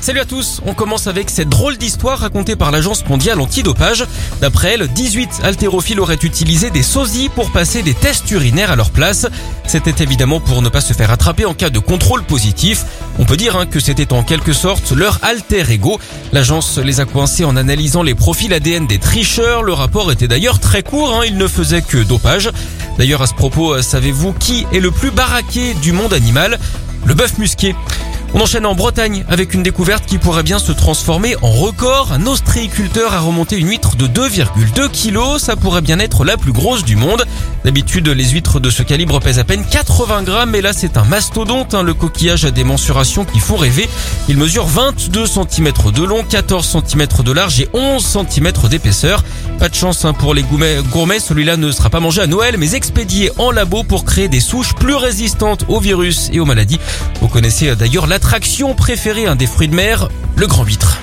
Salut à tous, on commence avec cette drôle d'histoire racontée par l'Agence mondiale antidopage. D'après elle, 18 haltérophiles auraient utilisé des sosies pour passer des tests urinaires à leur place. C'était évidemment pour ne pas se faire attraper en cas de contrôle positif. On peut dire hein, que c'était en quelque sorte leur alter ego. L'agence les a coincés en analysant les profils ADN des tricheurs. Le rapport était d'ailleurs très court, hein, il ne faisait que dopage. D'ailleurs à ce propos, savez-vous qui est le plus baraqué du monde animal? Le bœuf musqué. On enchaîne en Bretagne avec une découverte qui pourrait bien se transformer en record. Un ostréiculteur a remonté une huître de 2,2 kg. Ça pourrait bien être la plus grosse du monde. D'habitude, les huîtres de ce calibre pèsent à peine 80 grammes, mais là c'est un mastodonte. Hein. Le coquillage a des mensurations qui font rêver. Il mesure 22 cm de long, 14 cm de large et 11 cm d'épaisseur. Pas de chance hein, pour les gourmets, celui-là ne sera pas mangé à Noël, mais expédié en labo pour créer des souches plus résistantes aux virus et aux maladies. Vous connaissez d'ailleurs la Attraction préférée, des fruits de mer, le grand huître.